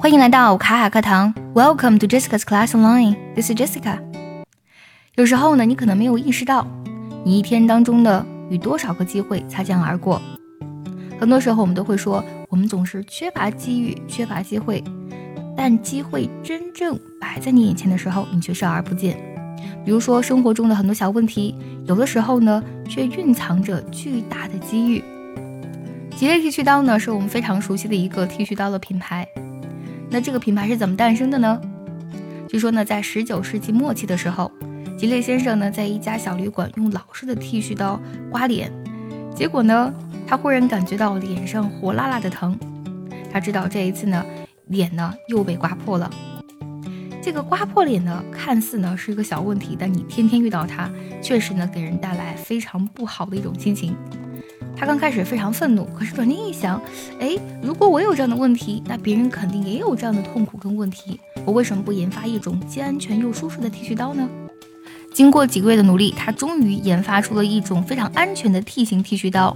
欢迎来到卡卡课堂，Welcome to Jessica's Class Online. This is Jessica. 有时候呢，你可能没有意识到，你一天当中的与多少个机会擦肩而过。很多时候，我们都会说，我们总是缺乏机遇，缺乏机会。但机会真正摆在你眼前的时候，你却视而不见。比如说，生活中的很多小问题，有的时候呢，却蕴藏着巨大的机遇。吉列剃须刀呢，是我们非常熟悉的一个剃须刀的品牌。那这个品牌是怎么诞生的呢？据说呢，在十九世纪末期的时候，吉列先生呢在一家小旅馆用老式的剃须刀刮脸，结果呢，他忽然感觉到脸上火辣辣的疼。他知道这一次呢，脸呢又被刮破了。这个刮破脸呢，看似呢是一个小问题，但你天天遇到它，确实呢给人带来非常不好的一种心情。他刚开始非常愤怒，可是转念一想，哎，如果我有这样的问题，那别人肯定也有这样的痛苦跟问题，我为什么不研发一种既安全又舒适的剃须刀呢？经过几个月的努力，他终于研发出了一种非常安全的 T 型剃须刀。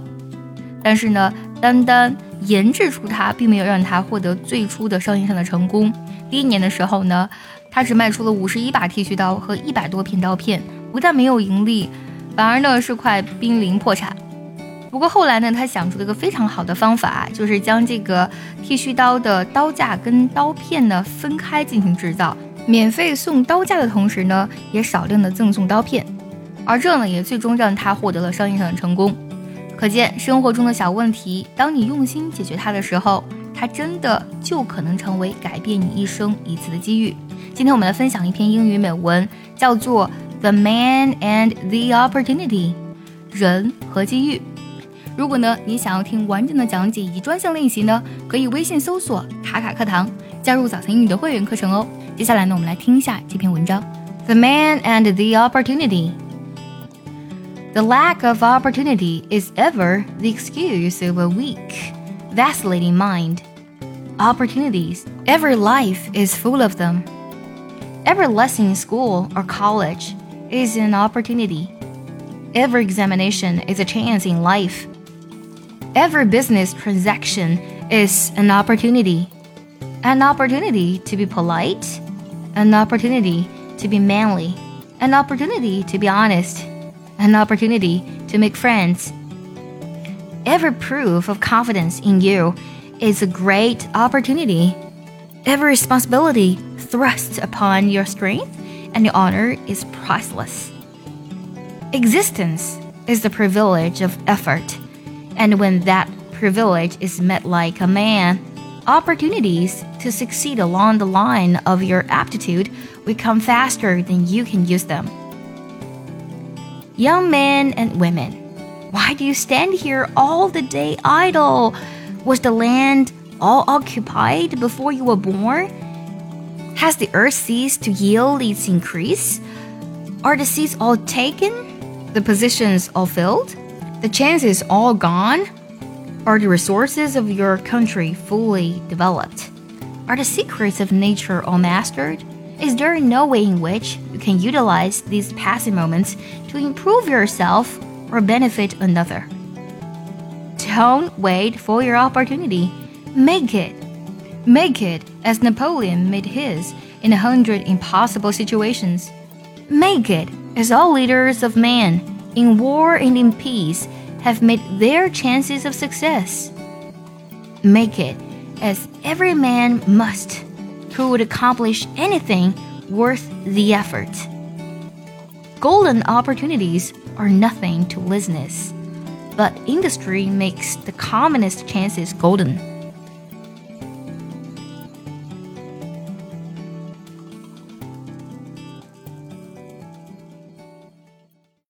但是呢，单单研制出它，并没有让他获得最初的商业上的成功。第一年的时候呢，他只卖出了五十一把剃须刀和一百多片刀片，不但没有盈利，反而呢是快濒临破产。不过后来呢，他想出了一个非常好的方法，就是将这个剃须刀的刀架跟刀片呢分开进行制造，免费送刀架的同时呢，也少量的赠送刀片，而这呢也最终让他获得了商业上的成功。可见生活中的小问题，当你用心解决它的时候，它真的就可能成为改变你一生一次的机遇。今天我们来分享一篇英语美文，叫做《The Man and the Opportunity》，人和机遇。如果呢，你想要听完整的讲解以及专项练习呢，可以微信搜索“卡卡课堂”，加入早餐英语的会员课程哦。接下来呢，我们来听一下这篇文章：The man and the opportunity. The lack of opportunity is ever the excuse of a weak, vacillating mind. Opportunities, every life is full of them. Every lesson in school or college is an opportunity. Every examination is a chance in life. Every business transaction is an opportunity. An opportunity to be polite, an opportunity to be manly, an opportunity to be honest, an opportunity to make friends. Every proof of confidence in you is a great opportunity. Every responsibility thrust upon your strength and your honor is priceless. Existence is the privilege of effort and when that privilege is met like a man, opportunities to succeed along the line of your aptitude will come faster than you can use them. Young men and women, why do you stand here all the day idle? Was the land all occupied before you were born? Has the earth ceased to yield its increase? Are the seats all taken? The positions all filled? The chances all gone? Are the resources of your country fully developed? Are the secrets of nature all mastered? Is there no way in which you can utilize these passing moments to improve yourself or benefit another? Don't wait for your opportunity. Make it. Make it as Napoleon made his in a hundred impossible situations. Make it as all leaders of man in war and in peace have made their chances of success. Make it as every man must who would accomplish anything worth the effort. Golden opportunities are nothing to laziness, but industry makes the commonest chances golden.